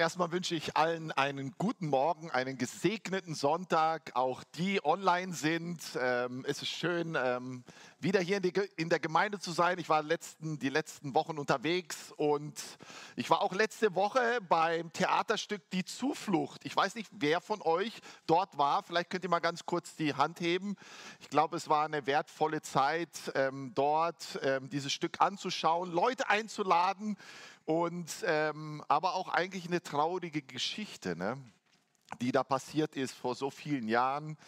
Erstmal wünsche ich allen einen guten Morgen, einen gesegneten Sonntag, auch die online sind. Ähm, es ist schön, ähm, wieder hier in, die, in, der Gemeinde zu sein. Ich war letzten, die letzten Wochen unterwegs und ich war auch letzte Woche beim Theaterstück Die Zuflucht. Ich weiß nicht, wer von euch dort war. Vielleicht könnt ihr mal ganz kurz die Hand heben. Ich glaube, es war eine wertvolle Zeit, ähm, dort ähm, dieses Stück anzuschauen, Leute einzuladen und ähm, aber auch eigentlich eine traurige Geschichte, ne? die da passiert ist vor so vielen Jahren.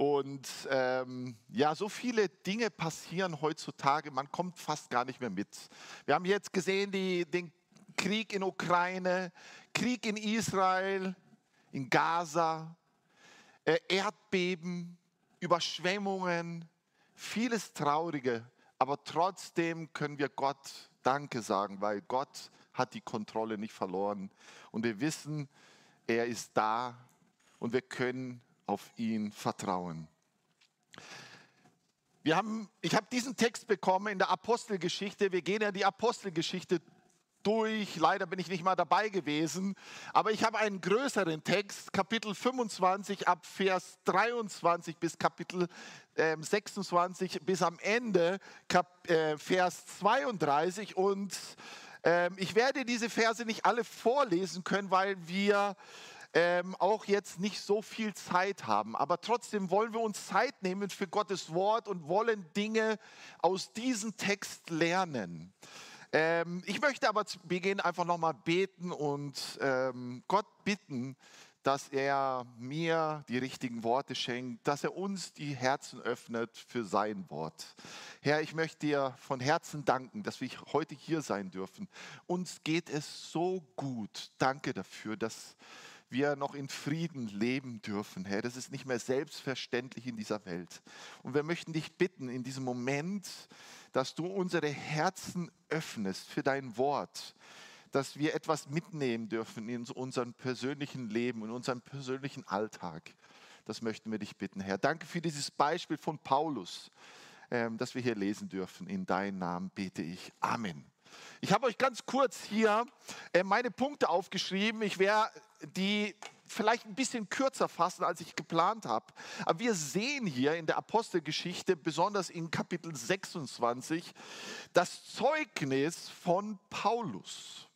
Und ähm, ja, so viele Dinge passieren heutzutage, man kommt fast gar nicht mehr mit. Wir haben jetzt gesehen die, den Krieg in Ukraine, Krieg in Israel, in Gaza, äh, Erdbeben, Überschwemmungen, vieles Traurige. Aber trotzdem können wir Gott Danke sagen, weil Gott hat die Kontrolle nicht verloren. Und wir wissen, er ist da und wir können auf ihn vertrauen. Wir haben, ich habe diesen Text bekommen in der Apostelgeschichte. Wir gehen ja die Apostelgeschichte durch. Leider bin ich nicht mal dabei gewesen. Aber ich habe einen größeren Text, Kapitel 25 ab Vers 23 bis Kapitel äh, 26 bis am Ende, Kap, äh, Vers 32. Und ähm, ich werde diese Verse nicht alle vorlesen können, weil wir ähm, auch jetzt nicht so viel Zeit haben. Aber trotzdem wollen wir uns Zeit nehmen für Gottes Wort und wollen Dinge aus diesem Text lernen. Ähm, ich möchte aber zu Beginn einfach nochmal beten und ähm, Gott bitten, dass er mir die richtigen Worte schenkt, dass er uns die Herzen öffnet für sein Wort. Herr, ich möchte dir von Herzen danken, dass wir heute hier sein dürfen. Uns geht es so gut. Danke dafür, dass wir noch in Frieden leben dürfen, Herr. Das ist nicht mehr selbstverständlich in dieser Welt. Und wir möchten dich bitten in diesem Moment, dass du unsere Herzen öffnest für dein Wort, dass wir etwas mitnehmen dürfen in unserem persönlichen Leben, in unserem persönlichen Alltag. Das möchten wir dich bitten, Herr. Danke für dieses Beispiel von Paulus, ähm, das wir hier lesen dürfen. In deinen Namen bete ich. Amen. Ich habe euch ganz kurz hier äh, meine Punkte aufgeschrieben. Ich werde die vielleicht ein bisschen kürzer fassen, als ich geplant habe. Aber wir sehen hier in der Apostelgeschichte, besonders in Kapitel 26, das Zeugnis von Paulus.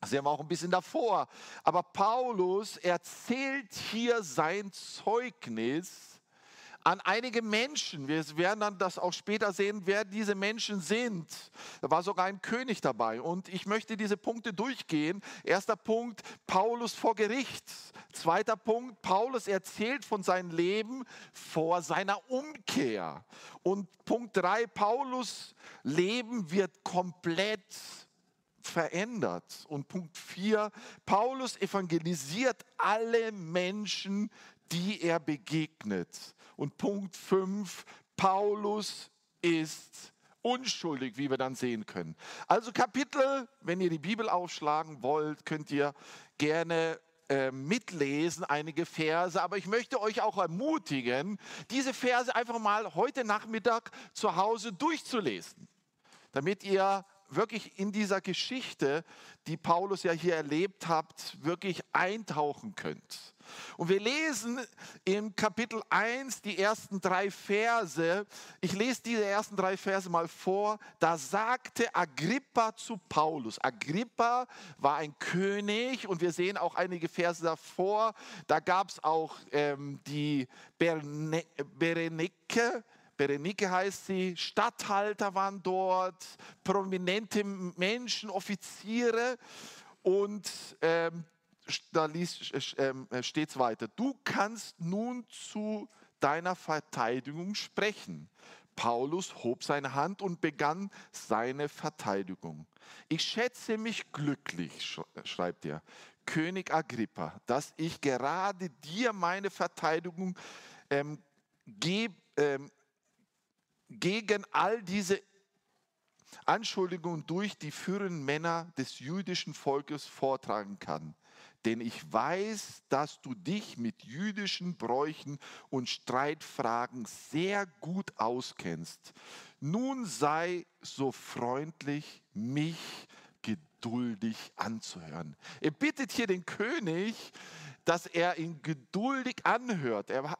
Das sehen wir auch ein bisschen davor. Aber Paulus erzählt hier sein Zeugnis an einige Menschen. Wir werden dann das auch später sehen, wer diese Menschen sind. Da war sogar ein König dabei. Und ich möchte diese Punkte durchgehen. Erster Punkt, Paulus vor Gericht. Zweiter Punkt, Paulus erzählt von seinem Leben vor seiner Umkehr. Und Punkt drei, Paulus Leben wird komplett verändert. Und Punkt 4, Paulus evangelisiert alle Menschen, die er begegnet. Und Punkt 5, Paulus ist unschuldig, wie wir dann sehen können. Also Kapitel, wenn ihr die Bibel aufschlagen wollt, könnt ihr gerne äh, mitlesen, einige Verse, aber ich möchte euch auch ermutigen, diese Verse einfach mal heute Nachmittag zu Hause durchzulesen, damit ihr wirklich in dieser Geschichte, die Paulus ja hier erlebt hat, wirklich eintauchen könnt. Und wir lesen im Kapitel 1 die ersten drei Verse. Ich lese diese ersten drei Verse mal vor. Da sagte Agrippa zu Paulus. Agrippa war ein König und wir sehen auch einige Verse davor. Da gab es auch ähm, die Berenike, Berenike heißt sie, Statthalter waren dort, prominente Menschen, Offiziere und ähm, da ähm, äh, steht es weiter. Du kannst nun zu deiner Verteidigung sprechen. Paulus hob seine Hand und begann seine Verteidigung. Ich schätze mich glücklich, schreibt er, König Agrippa, dass ich gerade dir meine Verteidigung ähm, gebe. Ähm, gegen all diese Anschuldigungen durch die führenden Männer des jüdischen Volkes vortragen kann. Denn ich weiß, dass du dich mit jüdischen Bräuchen und Streitfragen sehr gut auskennst. Nun sei so freundlich, mich geduldig anzuhören. Er bittet hier den König, dass er ihn geduldig anhört. Er,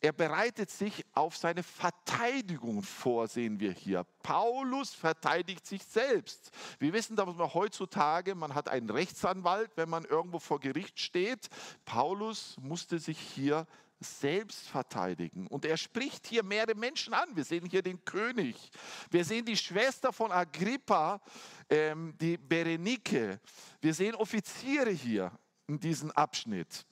er, bereitet sich auf seine Verteidigung vor, sehen wir hier. Paulus verteidigt sich selbst. Wir wissen, dass man heutzutage, man hat einen Rechtsanwalt, wenn man irgendwo vor Gericht steht. Paulus musste sich hier selbst verteidigen. Und er spricht hier mehrere Menschen an. Wir sehen hier den König. Wir sehen die Schwester von Agrippa, ähm, die Berenike. Wir sehen Offiziere hier in diesem Abschnitt.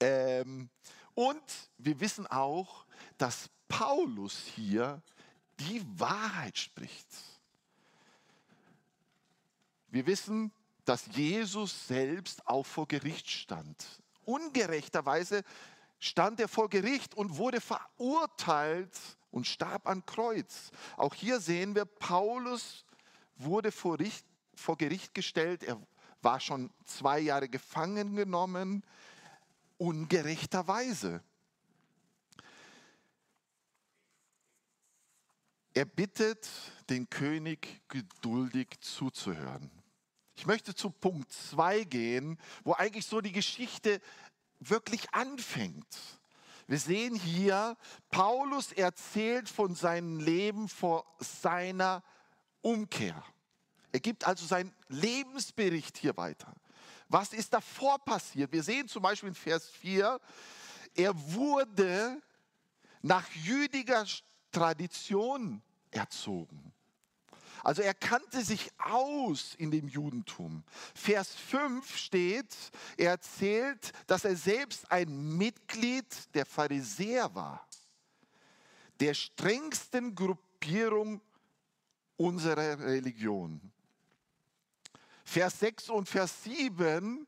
Ähm, und wir wissen auch, dass Paulus hier die Wahrheit spricht. Wir wissen, dass Jesus selbst auch vor Gericht stand. Ungerechterweise stand er vor Gericht und wurde verurteilt und starb an Kreuz. Auch hier sehen wir, Paulus wurde vor, Richt, vor Gericht gestellt. Er war schon zwei Jahre gefangen genommen, ungerechterweise. Er bittet den König geduldig zuzuhören. Ich möchte zu Punkt 2 gehen, wo eigentlich so die Geschichte wirklich anfängt. Wir sehen hier, Paulus erzählt von seinem Leben vor seiner Umkehr. Er gibt also seinen Lebensbericht hier weiter. Was ist davor passiert? Wir sehen zum Beispiel in Vers 4, er wurde nach jüdiger Tradition erzogen. Also er kannte sich aus in dem Judentum. Vers 5 steht, er erzählt, dass er selbst ein Mitglied der Pharisäer war, der strengsten Gruppierung unserer Religion. Vers 6 und Vers 7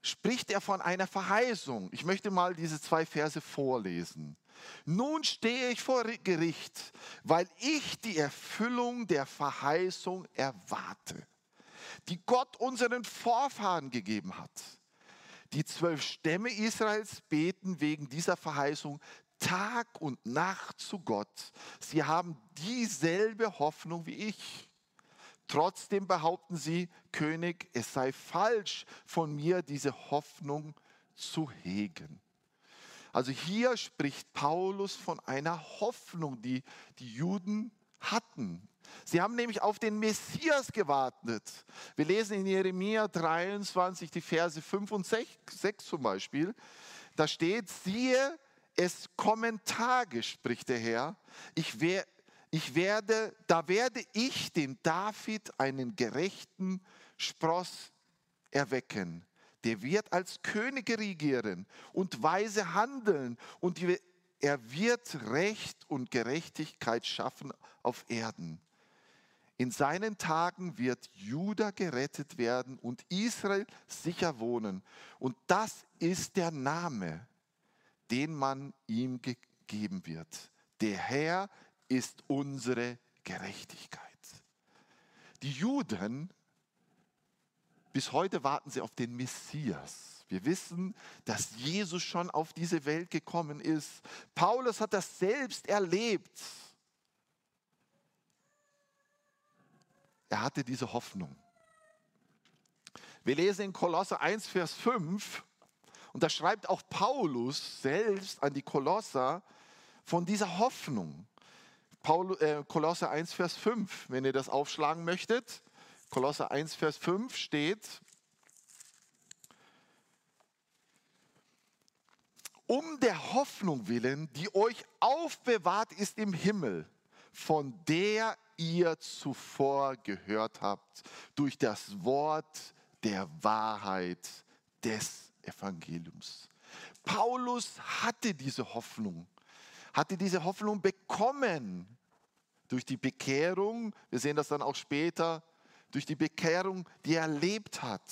spricht er von einer Verheißung. Ich möchte mal diese zwei Verse vorlesen. Nun stehe ich vor Gericht, weil ich die Erfüllung der Verheißung erwarte, die Gott unseren Vorfahren gegeben hat. Die zwölf Stämme Israels beten wegen dieser Verheißung Tag und Nacht zu Gott. Sie haben dieselbe Hoffnung wie ich. Trotzdem behaupten sie, König, es sei falsch von mir, diese Hoffnung zu hegen. Also hier spricht Paulus von einer Hoffnung, die die Juden hatten. Sie haben nämlich auf den Messias gewartet. Wir lesen in Jeremia 23 die Verse 5 und 6, 6 zum Beispiel. Da steht, siehe, es kommen Tage, spricht der Herr. Ich, wer, ich werde, da werde ich dem David einen gerechten Spross erwecken der wird als König regieren und weise handeln und er wird Recht und Gerechtigkeit schaffen auf Erden. In seinen Tagen wird Juda gerettet werden und Israel sicher wohnen. Und das ist der Name, den man ihm gegeben wird. Der Herr ist unsere Gerechtigkeit. Die Juden bis heute warten sie auf den Messias. Wir wissen, dass Jesus schon auf diese Welt gekommen ist. Paulus hat das selbst erlebt. Er hatte diese Hoffnung. Wir lesen in Kolosse 1, Vers 5, und da schreibt auch Paulus selbst an die Kolosser von dieser Hoffnung. Paul, äh, Kolosse 1, Vers 5, wenn ihr das aufschlagen möchtet. Kolosser 1, Vers 5 steht, um der Hoffnung willen, die euch aufbewahrt ist im Himmel, von der ihr zuvor gehört habt, durch das Wort der Wahrheit des Evangeliums. Paulus hatte diese Hoffnung, hatte diese Hoffnung bekommen durch die Bekehrung. Wir sehen das dann auch später durch die Bekehrung, die er erlebt hat.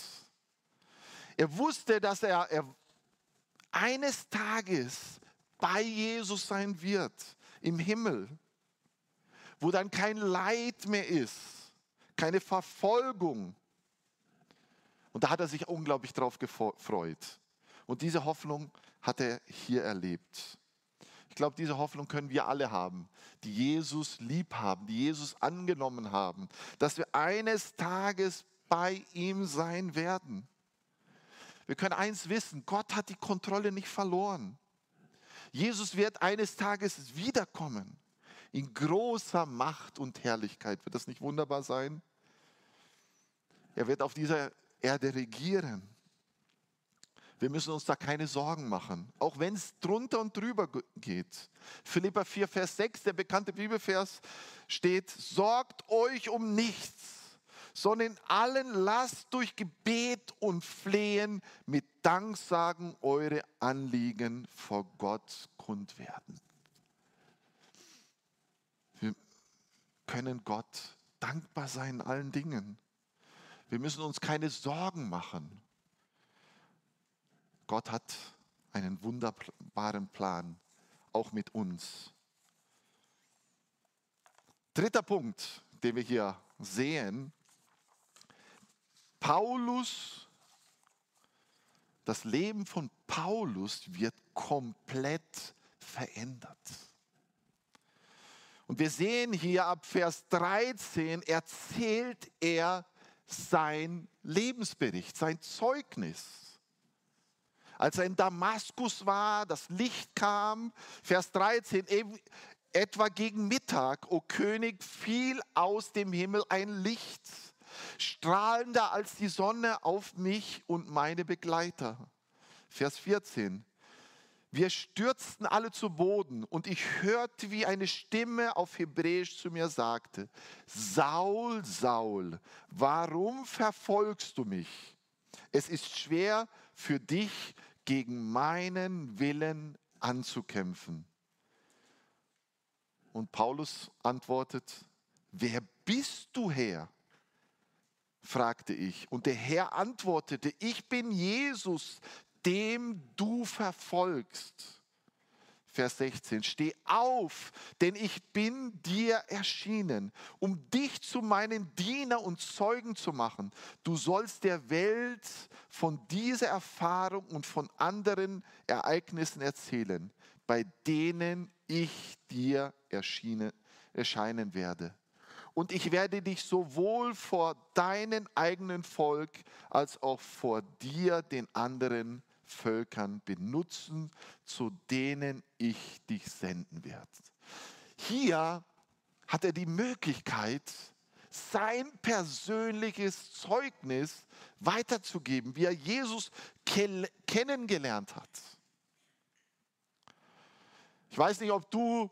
Er wusste, dass er, er eines Tages bei Jesus sein wird, im Himmel, wo dann kein Leid mehr ist, keine Verfolgung. Und da hat er sich unglaublich drauf gefreut. Und diese Hoffnung hat er hier erlebt. Ich glaube, diese Hoffnung können wir alle haben, die Jesus lieb haben, die Jesus angenommen haben, dass wir eines Tages bei ihm sein werden. Wir können eins wissen, Gott hat die Kontrolle nicht verloren. Jesus wird eines Tages wiederkommen in großer Macht und Herrlichkeit. Wird das nicht wunderbar sein? Er wird auf dieser Erde regieren. Wir müssen uns da keine Sorgen machen, auch wenn es drunter und drüber geht. Philippa 4, Vers 6, der bekannte Bibelvers steht, sorgt euch um nichts, sondern in allen lasst durch Gebet und Flehen mit Danksagen eure Anliegen vor Gott kund werden. Wir können Gott dankbar sein in allen Dingen. Wir müssen uns keine Sorgen machen. Gott hat einen wunderbaren Plan, auch mit uns. Dritter Punkt, den wir hier sehen. Paulus, das Leben von Paulus wird komplett verändert. Und wir sehen hier ab Vers 13 erzählt er sein Lebensbericht, sein Zeugnis als er in Damaskus war, das Licht kam, Vers 13, etwa gegen Mittag, o König, fiel aus dem Himmel ein Licht, strahlender als die Sonne auf mich und meine Begleiter. Vers 14, wir stürzten alle zu Boden und ich hörte, wie eine Stimme auf Hebräisch zu mir sagte, Saul, Saul, warum verfolgst du mich? Es ist schwer für dich, gegen meinen Willen anzukämpfen. Und Paulus antwortet, wer bist du Herr? fragte ich. Und der Herr antwortete, ich bin Jesus, dem du verfolgst. Vers 16, steh auf, denn ich bin dir erschienen, um dich zu meinem Diener und Zeugen zu machen. Du sollst der Welt von dieser Erfahrung und von anderen Ereignissen erzählen, bei denen ich dir erschienen, erscheinen werde. Und ich werde dich sowohl vor deinem eigenen Volk als auch vor dir, den anderen, Völkern benutzen, zu denen ich dich senden werde. Hier hat er die Möglichkeit, sein persönliches Zeugnis weiterzugeben, wie er Jesus kennengelernt hat. Ich weiß nicht, ob du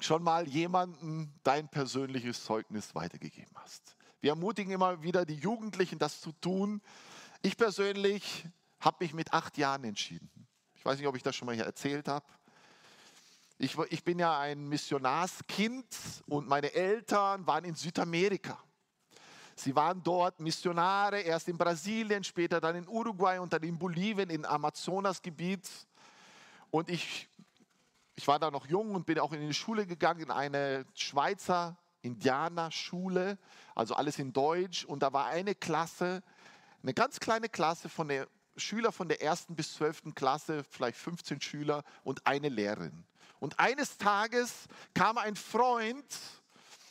schon mal jemandem dein persönliches Zeugnis weitergegeben hast. Wir ermutigen immer wieder die Jugendlichen, das zu tun. Ich persönlich habe mich mit acht Jahren entschieden. Ich weiß nicht, ob ich das schon mal hier erzählt habe. Ich, ich bin ja ein Missionarskind und meine Eltern waren in Südamerika. Sie waren dort Missionare, erst in Brasilien, später dann in Uruguay und dann in Bolivien, im Amazonasgebiet. Und ich, ich war da noch jung und bin auch in die Schule gegangen, in eine Schweizer Indianerschule, also alles in Deutsch. Und da war eine Klasse, eine ganz kleine Klasse von der Schüler von der ersten bis zwölften Klasse, vielleicht 15 Schüler und eine Lehrerin. Und eines Tages kam ein Freund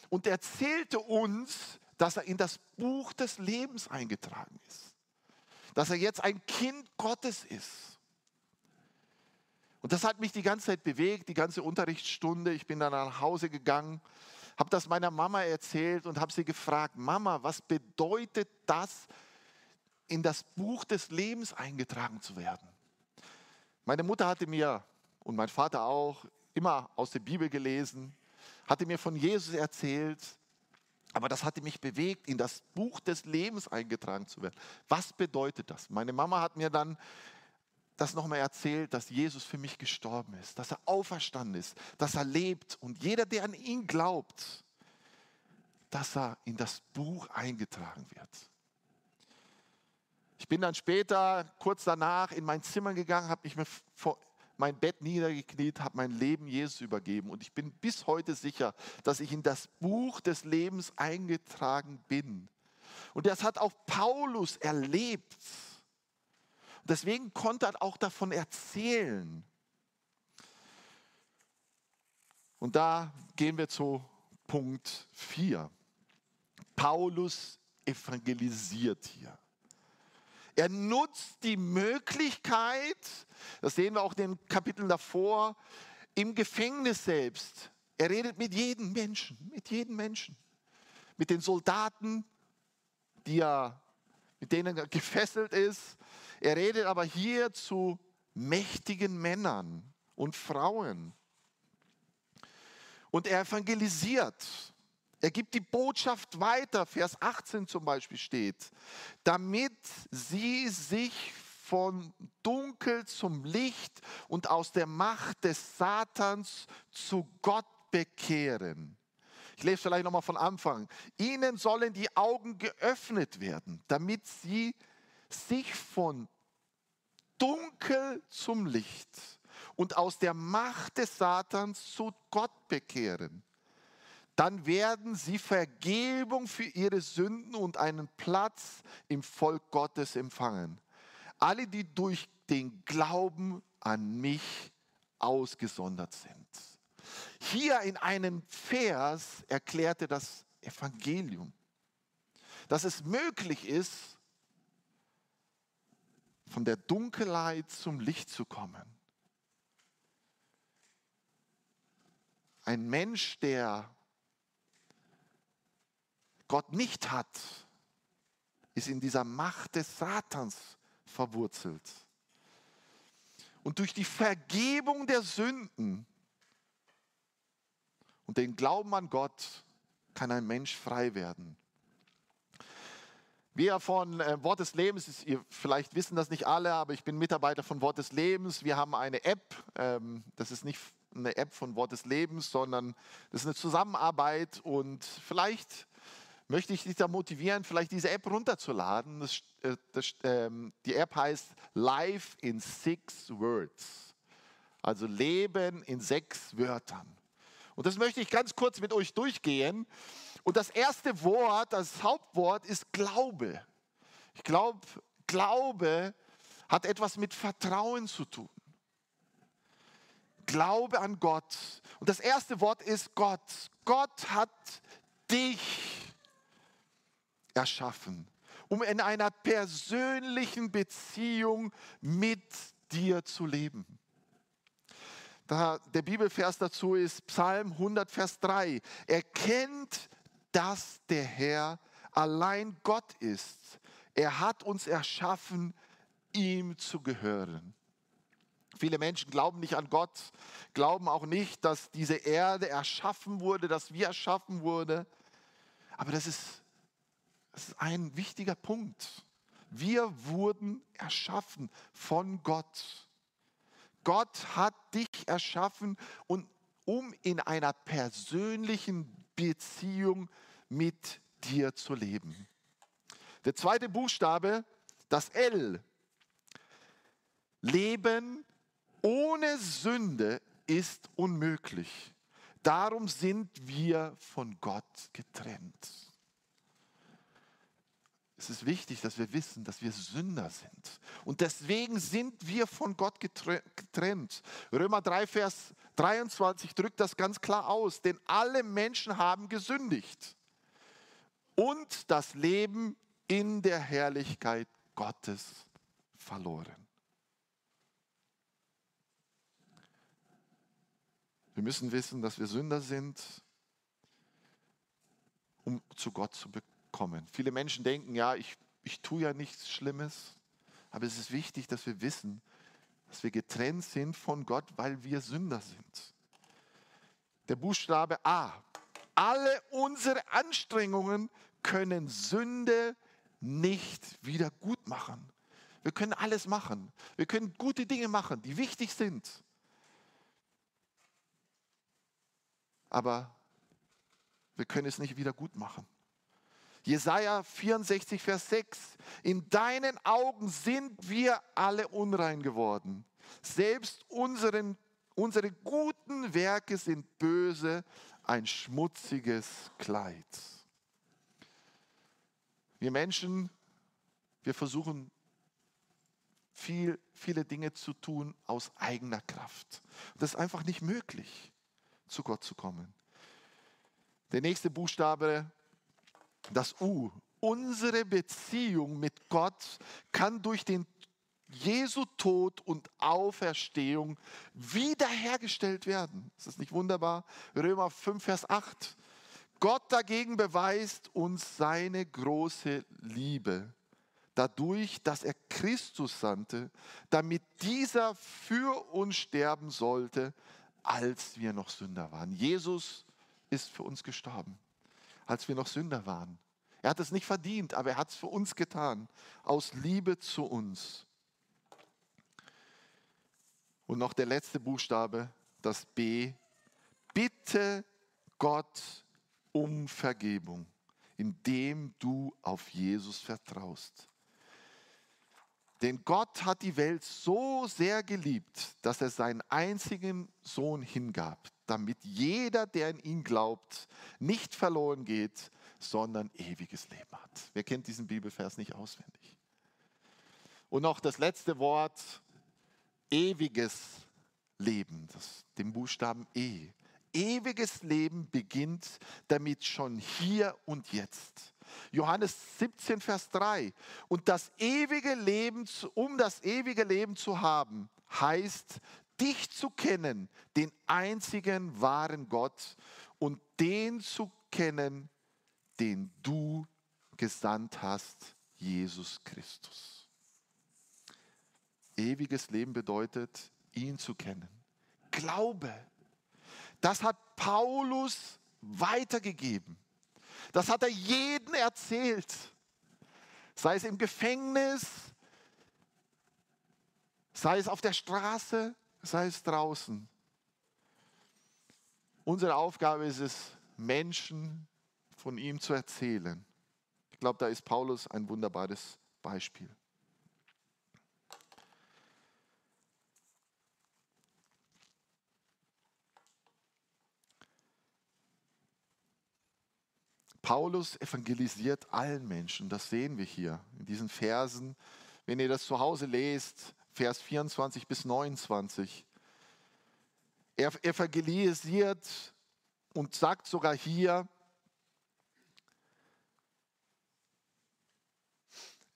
und erzählte uns, dass er in das Buch des Lebens eingetragen ist. Dass er jetzt ein Kind Gottes ist. Und das hat mich die ganze Zeit bewegt, die ganze Unterrichtsstunde. Ich bin dann nach Hause gegangen, habe das meiner Mama erzählt und habe sie gefragt, Mama, was bedeutet das in das Buch des Lebens eingetragen zu werden. Meine Mutter hatte mir und mein Vater auch immer aus der Bibel gelesen, hatte mir von Jesus erzählt, aber das hatte mich bewegt, in das Buch des Lebens eingetragen zu werden. Was bedeutet das? Meine Mama hat mir dann das nochmal erzählt, dass Jesus für mich gestorben ist, dass er auferstanden ist, dass er lebt und jeder, der an ihn glaubt, dass er in das Buch eingetragen wird. Ich bin dann später, kurz danach, in mein Zimmer gegangen, habe mich vor mein Bett niedergekniet, habe mein Leben Jesus übergeben. Und ich bin bis heute sicher, dass ich in das Buch des Lebens eingetragen bin. Und das hat auch Paulus erlebt. deswegen konnte er auch davon erzählen. Und da gehen wir zu Punkt 4. Paulus evangelisiert hier. Er nutzt die Möglichkeit, das sehen wir auch in den Kapiteln davor, im Gefängnis selbst. Er redet mit jedem Menschen, mit jedem Menschen. Mit den Soldaten, die er, mit denen er gefesselt ist. Er redet aber hier zu mächtigen Männern und Frauen. Und er evangelisiert. Er gibt die Botschaft weiter, Vers 18 zum Beispiel steht, damit sie sich von Dunkel zum Licht und aus der Macht des Satans zu Gott bekehren. Ich lese vielleicht nochmal von Anfang. Ihnen sollen die Augen geöffnet werden, damit sie sich von Dunkel zum Licht und aus der Macht des Satans zu Gott bekehren dann werden sie Vergebung für ihre Sünden und einen Platz im Volk Gottes empfangen. Alle, die durch den Glauben an mich ausgesondert sind. Hier in einem Vers erklärte das Evangelium, dass es möglich ist, von der Dunkelheit zum Licht zu kommen. Ein Mensch, der Gott nicht hat, ist in dieser Macht des Satans verwurzelt. Und durch die Vergebung der Sünden und den Glauben an Gott kann ein Mensch frei werden. Wir von äh, Wort des Lebens, ihr vielleicht wissen das nicht alle, aber ich bin Mitarbeiter von Wort des Lebens. Wir haben eine App, ähm, das ist nicht eine App von Wort des Lebens, sondern das ist eine Zusammenarbeit und vielleicht möchte ich dich da motivieren, vielleicht diese App runterzuladen. Das, äh, das, ähm, die App heißt Life in Six Words. Also Leben in sechs Wörtern. Und das möchte ich ganz kurz mit euch durchgehen. Und das erste Wort, das Hauptwort ist Glaube. Ich glaube, Glaube hat etwas mit Vertrauen zu tun. Glaube an Gott. Und das erste Wort ist Gott. Gott hat dich erschaffen, um in einer persönlichen Beziehung mit dir zu leben. Da, der Bibelvers dazu ist Psalm 100, Vers 3. Erkennt, dass der Herr allein Gott ist. Er hat uns erschaffen, ihm zu gehören. Viele Menschen glauben nicht an Gott, glauben auch nicht, dass diese Erde erschaffen wurde, dass wir erschaffen wurden. Aber das ist das ist ein wichtiger Punkt. Wir wurden erschaffen von Gott. Gott hat dich erschaffen, und, um in einer persönlichen Beziehung mit dir zu leben. Der zweite Buchstabe, das L. Leben ohne Sünde ist unmöglich. Darum sind wir von Gott getrennt. Es ist wichtig, dass wir wissen, dass wir Sünder sind. Und deswegen sind wir von Gott getrennt. Römer 3, Vers 23 drückt das ganz klar aus. Denn alle Menschen haben gesündigt und das Leben in der Herrlichkeit Gottes verloren. Wir müssen wissen, dass wir Sünder sind, um zu Gott zu kommen. Viele Menschen denken, ja, ich, ich tue ja nichts Schlimmes, aber es ist wichtig, dass wir wissen, dass wir getrennt sind von Gott, weil wir Sünder sind. Der Buchstabe A. Alle unsere Anstrengungen können Sünde nicht wieder gut machen. Wir können alles machen. Wir können gute Dinge machen, die wichtig sind. Aber wir können es nicht wieder gut machen. Jesaja 64, Vers 6. In deinen Augen sind wir alle unrein geworden. Selbst unseren, unsere guten Werke sind böse, ein schmutziges Kleid. Wir Menschen, wir versuchen viel, viele Dinge zu tun aus eigener Kraft. Das ist einfach nicht möglich, zu Gott zu kommen. Der nächste Buchstabe das U, Unsere Beziehung mit Gott kann durch den Jesu Tod und Auferstehung wiederhergestellt werden. Ist das nicht wunderbar? Römer 5, Vers 8. Gott dagegen beweist uns seine große Liebe dadurch, dass er Christus sandte, damit dieser für uns sterben sollte, als wir noch Sünder waren. Jesus ist für uns gestorben, als wir noch Sünder waren. Er hat es nicht verdient, aber er hat es für uns getan, aus Liebe zu uns. Und noch der letzte Buchstabe, das B. Bitte Gott um Vergebung, indem du auf Jesus vertraust. Denn Gott hat die Welt so sehr geliebt, dass er seinen einzigen Sohn hingab, damit jeder, der in ihn glaubt, nicht verloren geht, sondern ewiges Leben hat. Wer kennt diesen Bibelvers nicht auswendig? Und noch das letzte Wort, ewiges Leben, das, den Buchstaben E. Ewiges Leben beginnt damit schon hier und jetzt. Johannes 17, Vers 3. Und das ewige Leben, um das ewige Leben zu haben, heißt, dich zu kennen, den einzigen wahren Gott und den zu kennen, den du gesandt hast, Jesus Christus. Ewiges Leben bedeutet, ihn zu kennen. Glaube. Das hat Paulus weitergegeben. Das hat er jedem erzählt. Sei es im Gefängnis, sei es auf der Straße, sei es draußen. Unsere Aufgabe ist es, Menschen von ihm zu erzählen. Ich glaube, da ist Paulus ein wunderbares Beispiel. Paulus evangelisiert allen Menschen, das sehen wir hier in diesen Versen. Wenn ihr das zu Hause lest, Vers 24 bis 29. Er evangelisiert und sagt sogar hier,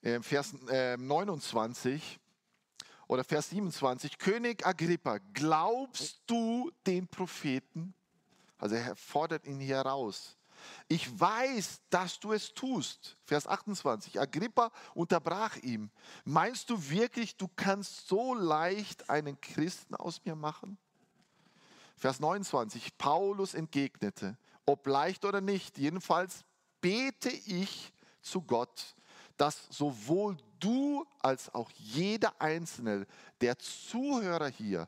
äh, Vers 29 äh, oder Vers 27, König Agrippa, glaubst du den Propheten? Also er fordert ihn hier heraus. Ich weiß, dass du es tust. Vers 28. Agrippa unterbrach ihm. Meinst du wirklich, du kannst so leicht einen Christen aus mir machen? Vers 29. Paulus entgegnete, ob leicht oder nicht, jedenfalls bete ich zu Gott, dass sowohl du als auch jeder Einzelne der Zuhörer hier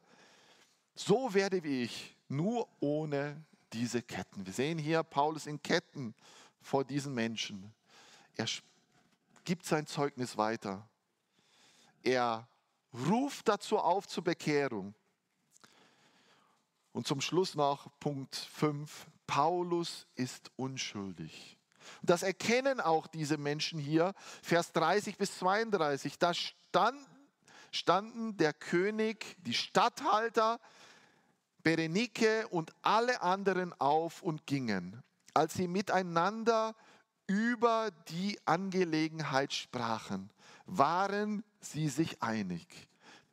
so werde wie ich, nur ohne diese Ketten. Wir sehen hier Paulus in Ketten vor diesen Menschen. Er gibt sein Zeugnis weiter. Er ruft dazu auf zur Bekehrung. Und zum Schluss noch Punkt 5. Paulus ist unschuldig. Das erkennen auch diese Menschen hier, Vers 30 bis 32. Da stand, standen der König, die Statthalter, Berenike und alle anderen auf und gingen. Als sie miteinander über die Angelegenheit sprachen, waren sie sich einig.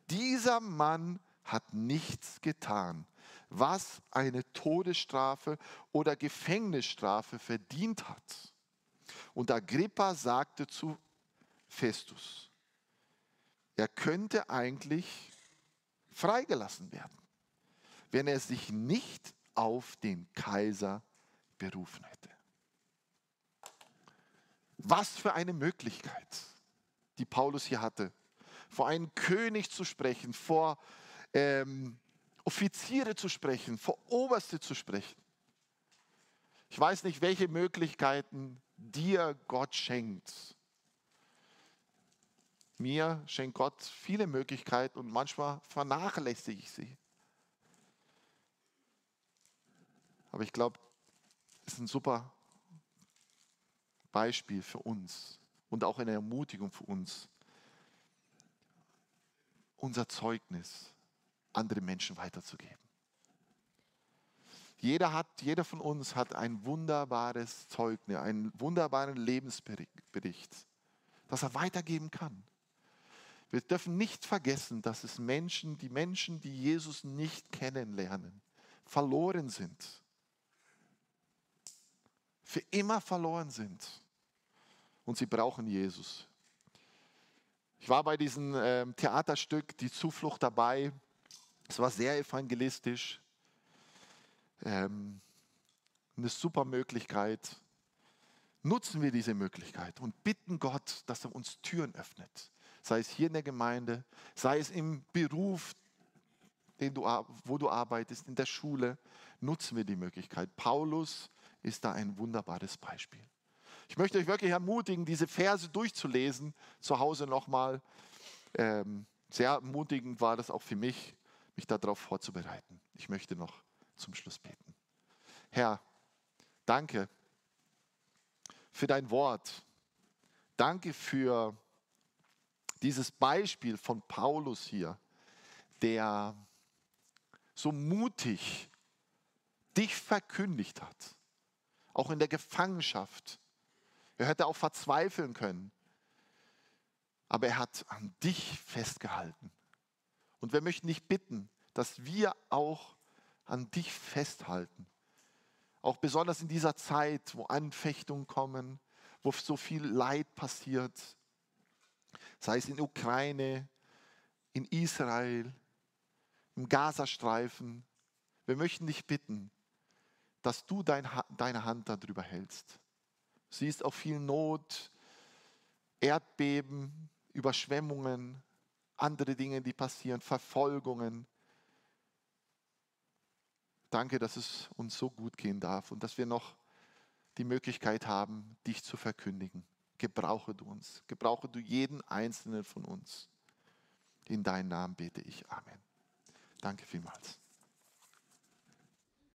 Dieser Mann hat nichts getan, was eine Todesstrafe oder Gefängnisstrafe verdient hat. Und Agrippa sagte zu Festus, er könnte eigentlich freigelassen werden wenn er sich nicht auf den Kaiser berufen hätte. Was für eine Möglichkeit, die Paulus hier hatte, vor einem König zu sprechen, vor ähm, Offiziere zu sprechen, vor Oberste zu sprechen. Ich weiß nicht, welche Möglichkeiten dir Gott schenkt. Mir schenkt Gott viele Möglichkeiten und manchmal vernachlässige ich sie. Aber ich glaube, es ist ein super Beispiel für uns und auch eine Ermutigung für uns, unser Zeugnis andere Menschen weiterzugeben. Jeder, hat, jeder von uns hat ein wunderbares Zeugnis, einen wunderbaren Lebensbericht. dass er weitergeben kann. Wir dürfen nicht vergessen, dass es Menschen, die Menschen, die Jesus nicht kennenlernen, verloren sind. Für immer verloren sind. Und sie brauchen Jesus. Ich war bei diesem äh, Theaterstück Die Zuflucht dabei. Es war sehr evangelistisch. Ähm, eine super Möglichkeit. Nutzen wir diese Möglichkeit und bitten Gott, dass er uns Türen öffnet. Sei es hier in der Gemeinde, sei es im Beruf, den du, wo du arbeitest, in der Schule. Nutzen wir die Möglichkeit. Paulus ist da ein wunderbares Beispiel. Ich möchte euch wirklich ermutigen, diese Verse durchzulesen, zu Hause nochmal. Ähm, sehr ermutigend war das auch für mich, mich darauf vorzubereiten. Ich möchte noch zum Schluss beten. Herr, danke für dein Wort. Danke für dieses Beispiel von Paulus hier, der so mutig dich verkündigt hat, auch in der Gefangenschaft. Er hätte auch verzweifeln können, aber er hat an dich festgehalten. Und wir möchten dich bitten, dass wir auch an dich festhalten. Auch besonders in dieser Zeit, wo Anfechtungen kommen, wo so viel Leid passiert, sei es in Ukraine, in Israel, im Gazastreifen. Wir möchten dich bitten, dass du dein, deine Hand darüber hältst. Siehst auch viel Not, Erdbeben, Überschwemmungen, andere Dinge, die passieren, Verfolgungen. Danke, dass es uns so gut gehen darf und dass wir noch die Möglichkeit haben, dich zu verkündigen. Gebrauche du uns, gebrauche du jeden einzelnen von uns. In deinen Namen bete ich. Amen. Danke vielmals.